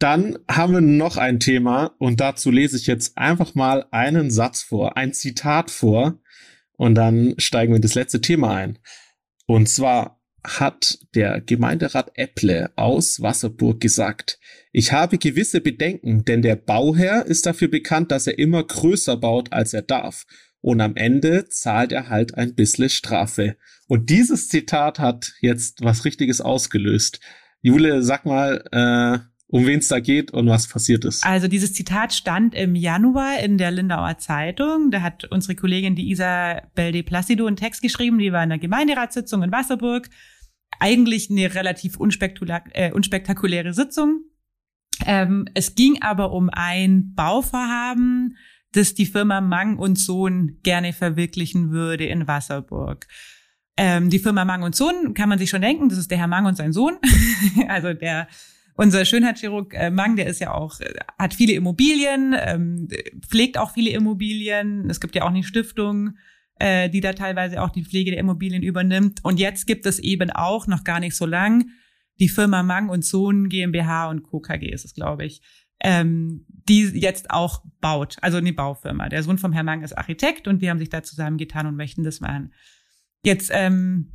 Dann haben wir noch ein Thema und dazu lese ich jetzt einfach mal einen Satz vor, ein Zitat vor und dann steigen wir in das letzte Thema ein. Und zwar hat der Gemeinderat Epple aus Wasserburg gesagt, ich habe gewisse Bedenken, denn der Bauherr ist dafür bekannt, dass er immer größer baut, als er darf. Und am Ende zahlt er halt ein bisschen Strafe. Und dieses Zitat hat jetzt was Richtiges ausgelöst. Jule, sag mal, äh, um wen es da geht und was passiert ist. Also dieses Zitat stand im Januar in der Lindauer Zeitung. Da hat unsere Kollegin, die Isa Belde Placido, einen Text geschrieben. Die war in der Gemeinderatssitzung in Wasserburg. Eigentlich eine relativ äh, unspektakuläre Sitzung. Ähm, es ging aber um ein Bauvorhaben, das die Firma Mang und Sohn gerne verwirklichen würde in Wasserburg. Ähm, die Firma Mang und Sohn kann man sich schon denken, das ist der Herr Mang und sein Sohn. <laughs> also der unser Schönheitschirurg äh, Mang, der ist ja auch, äh, hat viele Immobilien, ähm, pflegt auch viele Immobilien. Es gibt ja auch eine Stiftung, äh, die da teilweise auch die Pflege der Immobilien übernimmt. Und jetzt gibt es eben auch, noch gar nicht so lang, die Firma Mang und Sohn GmbH und Co. KG ist es, glaube ich, ähm, die jetzt auch baut, also eine Baufirma. Der Sohn vom Herrn Mang ist Architekt und die haben sich da zusammengetan und möchten das machen. Jetzt ähm,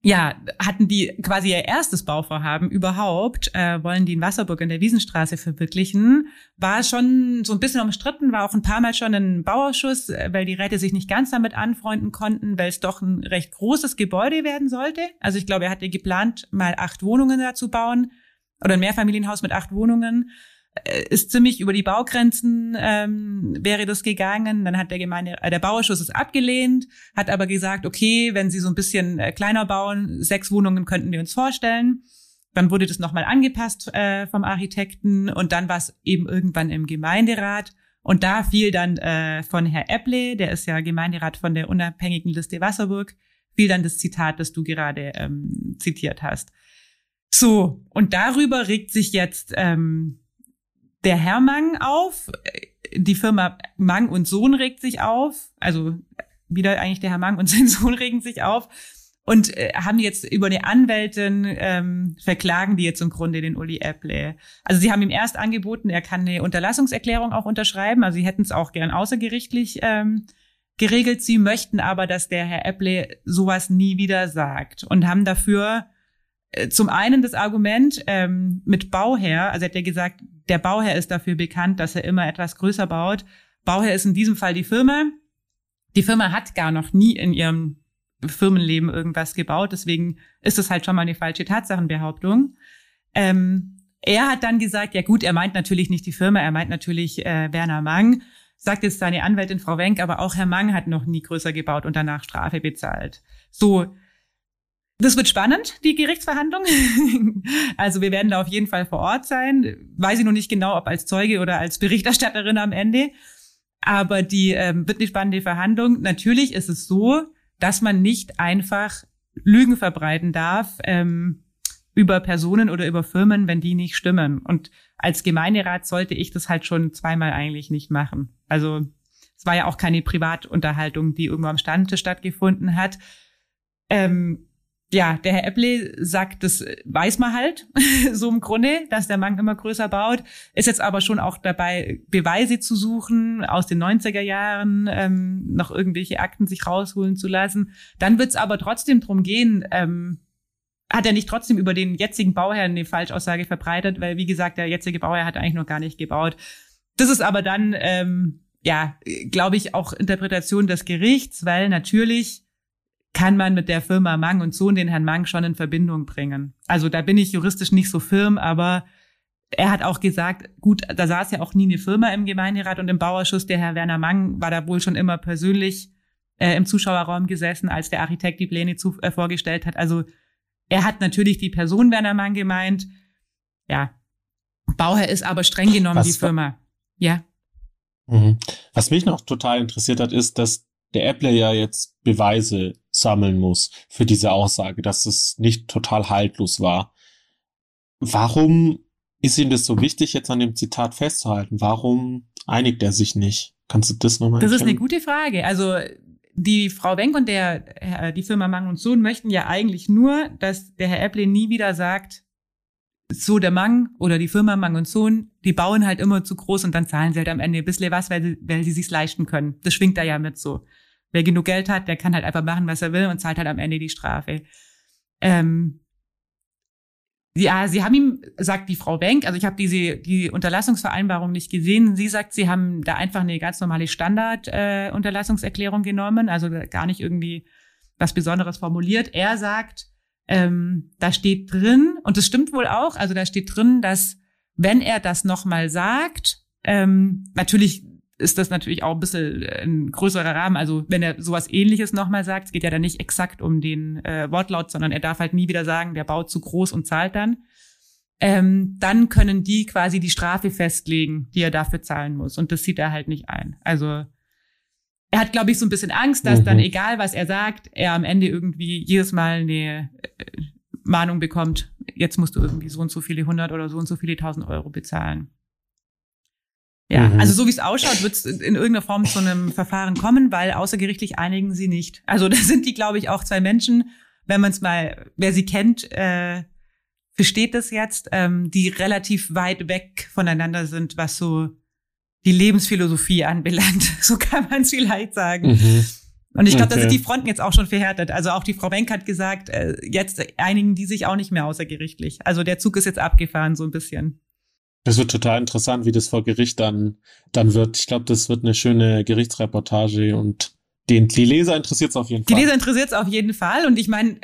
ja, hatten die quasi ihr erstes Bauvorhaben überhaupt, äh, wollen die in Wasserburg in der Wiesenstraße verwirklichen, war schon so ein bisschen umstritten, war auch ein paar Mal schon ein Bauausschuss, äh, weil die Räte sich nicht ganz damit anfreunden konnten, weil es doch ein recht großes Gebäude werden sollte. Also ich glaube, er hatte geplant, mal acht Wohnungen dazu bauen oder ein Mehrfamilienhaus mit acht Wohnungen. Äh, ist ziemlich über die Baugrenzen ähm, wäre das gegangen. Dann hat der Gemeinde, äh, der Bauausschuss es abgelehnt, hat aber gesagt, okay, wenn Sie so ein bisschen äh, kleiner bauen, sechs Wohnungen könnten wir uns vorstellen. Dann wurde das nochmal angepasst äh, vom Architekten und dann war es eben irgendwann im Gemeinderat. Und da fiel dann äh, von Herr Epple, der ist ja Gemeinderat von der unabhängigen Liste Wasserburg, fiel dann das Zitat, das du gerade ähm, zitiert hast. So, und darüber regt sich jetzt ähm, der Herr Mang auf, die Firma Mang und Sohn regt sich auf, also wieder eigentlich der Herr Mang und <laughs> sein Sohn regen sich auf und äh, haben jetzt über eine Anwältin ähm, verklagen die jetzt im Grunde den Uli Epple. Also sie haben ihm erst angeboten, er kann eine Unterlassungserklärung auch unterschreiben, also sie hätten es auch gern außergerichtlich ähm, geregelt. Sie möchten aber, dass der Herr Epple sowas nie wieder sagt und haben dafür zum einen das Argument ähm, mit Bauherr, also hat er gesagt, der Bauherr ist dafür bekannt, dass er immer etwas größer baut. Bauherr ist in diesem Fall die Firma. Die Firma hat gar noch nie in ihrem Firmenleben irgendwas gebaut, deswegen ist es halt schon mal eine falsche Tatsachenbehauptung. Ähm, er hat dann gesagt, ja gut, er meint natürlich nicht die Firma, er meint natürlich äh, Werner Mang. Sagt jetzt seine Anwältin Frau Wenk, aber auch Herr Mang hat noch nie größer gebaut und danach Strafe bezahlt. So, das wird spannend, die Gerichtsverhandlung. <laughs> also wir werden da auf jeden Fall vor Ort sein. Weiß ich noch nicht genau, ob als Zeuge oder als Berichterstatterin am Ende. Aber die ähm, wird eine spannende Verhandlung. Natürlich ist es so, dass man nicht einfach Lügen verbreiten darf ähm, über Personen oder über Firmen, wenn die nicht stimmen. Und als Gemeinderat sollte ich das halt schon zweimal eigentlich nicht machen. Also es war ja auch keine Privatunterhaltung, die irgendwo am Stammtisch stattgefunden hat. Ähm, ja, der Herr Eppley sagt, das weiß man halt, <laughs> so im Grunde, dass der Mann immer größer baut, ist jetzt aber schon auch dabei, Beweise zu suchen aus den 90er Jahren, ähm, noch irgendwelche Akten sich rausholen zu lassen. Dann wird es aber trotzdem drum gehen, ähm, hat er nicht trotzdem über den jetzigen Bauherrn eine Falschaussage verbreitet, weil wie gesagt, der jetzige Bauherr hat eigentlich noch gar nicht gebaut. Das ist aber dann, ähm, ja, glaube ich, auch Interpretation des Gerichts, weil natürlich kann man mit der Firma Mang und Sohn den Herrn Mang schon in Verbindung bringen. Also da bin ich juristisch nicht so firm, aber er hat auch gesagt, gut, da saß ja auch nie eine Firma im Gemeinderat und im Bauausschuss. Der Herr Werner Mang war da wohl schon immer persönlich äh, im Zuschauerraum gesessen, als der Architekt die Pläne zu, äh, vorgestellt hat. Also er hat natürlich die Person Werner Mang gemeint. Ja, Bauherr ist aber streng genommen Was die Firma. Ja. Mhm. Was mich noch total interessiert hat, ist, dass der Apple ja jetzt Beweise sammeln muss für diese Aussage, dass es nicht total haltlos war. Warum ist ihm das so wichtig, jetzt an dem Zitat festzuhalten? Warum einigt er sich nicht? Kannst du das nochmal Das erklären? ist eine gute Frage. Also die Frau Wenk und der, die Firma Mang und Sohn möchten ja eigentlich nur, dass der Herr Apple nie wieder sagt, so der Mang oder die Firma Mang und Sohn, die bauen halt immer zu groß und dann zahlen sie halt am Ende ein bisschen was, weil, sie, weil sie sich's leisten können. Das schwingt da ja mit so. Wer genug Geld hat, der kann halt einfach machen, was er will und zahlt halt am Ende die Strafe. Ähm, ja, sie haben ihm, sagt die Frau Bank, also ich habe diese die Unterlassungsvereinbarung nicht gesehen. Sie sagt, sie haben da einfach eine ganz normale Standard-Unterlassungserklärung äh, genommen, also gar nicht irgendwie was Besonderes formuliert. Er sagt, ähm, da steht drin, und das stimmt wohl auch, also da steht drin, dass wenn er das nochmal sagt, ähm, natürlich ist das natürlich auch ein bisschen ein größerer Rahmen. Also wenn er sowas ähnliches nochmal sagt, es geht ja dann nicht exakt um den äh, Wortlaut, sondern er darf halt nie wieder sagen, der baut zu groß und zahlt dann. Ähm, dann können die quasi die Strafe festlegen, die er dafür zahlen muss. Und das sieht er halt nicht ein. Also er hat, glaube ich, so ein bisschen Angst, dass mhm. dann, egal was er sagt, er am Ende irgendwie jedes Mal eine äh, Mahnung bekommt, jetzt musst du irgendwie so und so viele hundert oder so und so viele tausend Euro bezahlen. Ja, mhm. also so wie es ausschaut, wird es in irgendeiner Form zu einem Verfahren kommen, weil außergerichtlich einigen sie nicht. Also da sind die, glaube ich, auch zwei Menschen, wenn man es mal, wer sie kennt, äh, versteht das jetzt, ähm, die relativ weit weg voneinander sind, was so die Lebensphilosophie anbelangt. <laughs> So kann man es vielleicht sagen. Mhm. Und ich glaube, okay. da sind die Fronten jetzt auch schon verhärtet. Also auch die Frau Wenk hat gesagt, äh, jetzt einigen die sich auch nicht mehr außergerichtlich. Also der Zug ist jetzt abgefahren, so ein bisschen. Das wird total interessant, wie das vor Gericht dann, dann wird. Ich glaube, das wird eine schöne Gerichtsreportage und den, die Leser interessiert es auf jeden Fall. Die Leser interessiert es auf jeden Fall. Und ich meine,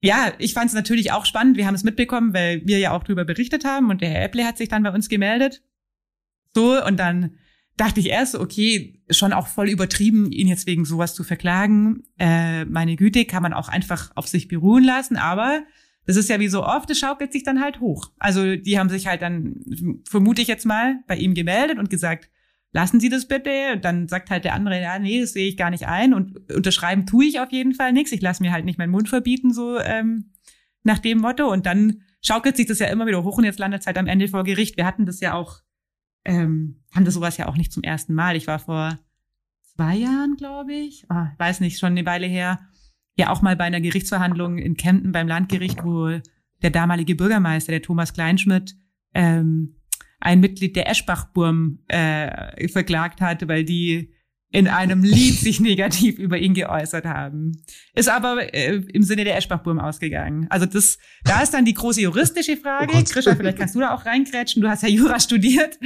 ja, ich fand es natürlich auch spannend. Wir haben es mitbekommen, weil wir ja auch drüber berichtet haben und der Herr Epple hat sich dann bei uns gemeldet. So, und dann dachte ich erst, okay, schon auch voll übertrieben, ihn jetzt wegen sowas zu verklagen. Äh, meine Güte, kann man auch einfach auf sich beruhen lassen, aber das ist ja wie so oft, es schaukelt sich dann halt hoch. Also die haben sich halt dann, vermute ich jetzt mal, bei ihm gemeldet und gesagt, lassen Sie das bitte. Und dann sagt halt der andere, ja, nee, das sehe ich gar nicht ein. Und unterschreiben tue ich auf jeden Fall nichts. Ich lasse mir halt nicht meinen Mund verbieten, so ähm, nach dem Motto. Und dann schaukelt sich das ja immer wieder hoch und jetzt landet es halt am Ende vor Gericht. Wir hatten das ja auch, ähm, haben das sowas ja auch nicht zum ersten Mal. Ich war vor zwei Jahren, glaube ich, oh, weiß nicht, schon eine Weile her, ja auch mal bei einer Gerichtsverhandlung in Kempten beim Landgericht, wo der damalige Bürgermeister, der Thomas Kleinschmidt, ähm, ein Mitglied der Eschbach-Burm äh, verklagt hatte, weil die in einem Lied <laughs> sich negativ über ihn geäußert haben. Ist aber äh, im Sinne der Eschbach-Burm ausgegangen. Also das, da ist dann die große juristische Frage. Oh Krischer, vielleicht kannst du da auch reingrätschen. Du hast ja Jura studiert.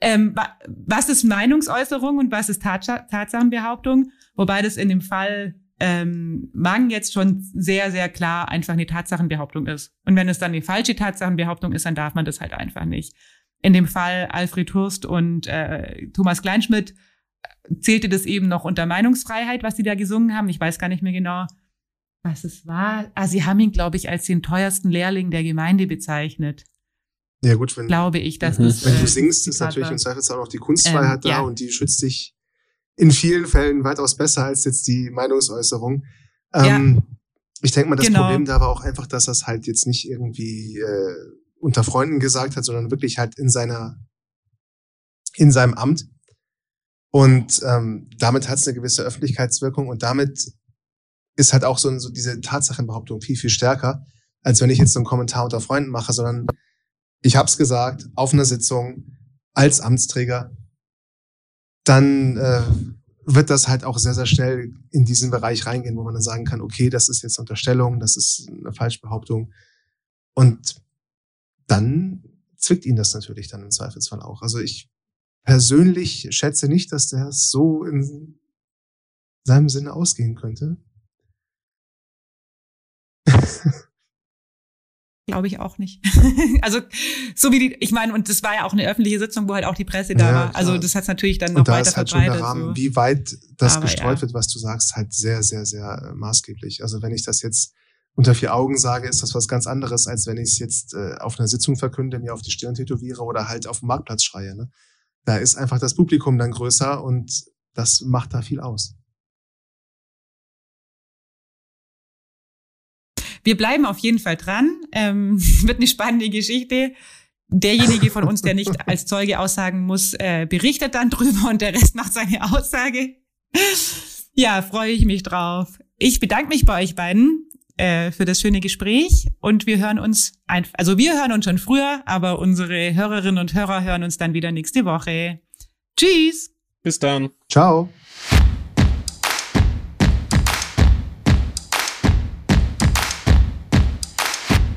Ähm, was ist Meinungsäußerung und was ist Tatsachenbehauptung? Wobei das in dem Fall ähm, Mang jetzt schon sehr, sehr klar einfach eine Tatsachenbehauptung ist. Und wenn es dann eine falsche Tatsachenbehauptung ist, dann darf man das halt einfach nicht. In dem Fall Alfred Hurst und äh, Thomas Kleinschmidt äh, zählte das eben noch unter Meinungsfreiheit, was sie da gesungen haben. Ich weiß gar nicht mehr genau, was es war. Ah, sie haben ihn, glaube ich, als den teuersten Lehrling der Gemeinde bezeichnet. Ja gut, wenn glaube ich, dass mhm. das, wenn du äh, singst, ist natürlich im Zweifelsfall auch die Kunstfreiheit ähm, da ja. und die schützt dich in vielen Fällen weitaus besser als jetzt die Meinungsäußerung. Ähm, ja. Ich denke mal, das Genau. Problem da war auch einfach, dass er es halt jetzt nicht irgendwie äh, unter Freunden gesagt hat, sondern wirklich halt in seiner, in seinem Amt. Und ähm, damit hat es eine gewisse Öffentlichkeitswirkung und damit ist halt auch so, so diese Tatsachenbehauptung viel, viel stärker, als wenn ich jetzt so einen Kommentar unter Freunden mache, sondern ich habe es gesagt, auf einer Sitzung, als Amtsträger, dann äh, wird das halt auch sehr, sehr schnell in diesen Bereich reingehen, wo man dann sagen kann, okay, das ist jetzt Unterstellung, das ist eine Falschbehauptung. Und dann zwickt ihn das natürlich dann im Zweifelsfall auch. Also ich persönlich schätze nicht, dass der so in seinem Sinne ausgehen könnte. <laughs> Glaube ich auch nicht. <laughs> also so wie die, ich meine, und das war ja auch eine öffentliche Sitzung, wo halt auch die Presse da Ja, war. Also das hat natürlich dann noch Und da weiter ist halt schon der verbreitet. Rahmen, so. wie weit das Aber gestreut ja. wird, was du sagst, halt sehr, sehr, sehr äh, maßgeblich. Also wenn ich das jetzt unter vier Augen sage, ist das was ganz anderes, als wenn ich es jetzt äh, auf einer Sitzung verkünde, mir auf die Stirn tätowiere oder halt auf dem Marktplatz schreie. Ne? Da ist einfach das Publikum dann größer und das macht da viel aus. Wir bleiben auf jeden Fall dran. Ähm, <laughs> wird eine spannende Geschichte. Derjenige von uns, der nicht <laughs> als Zeuge aussagen muss, äh, berichtet dann drüber und der Rest macht seine Aussage. Ja, freue ich mich drauf. Ich bedanke mich bei euch beiden äh, für das schöne Gespräch und wir hören uns einfach, also wir hören uns schon früher, aber unsere Hörerinnen und Hörer hören uns dann wieder nächste Woche. Tschüss! Bis dann. Ciao.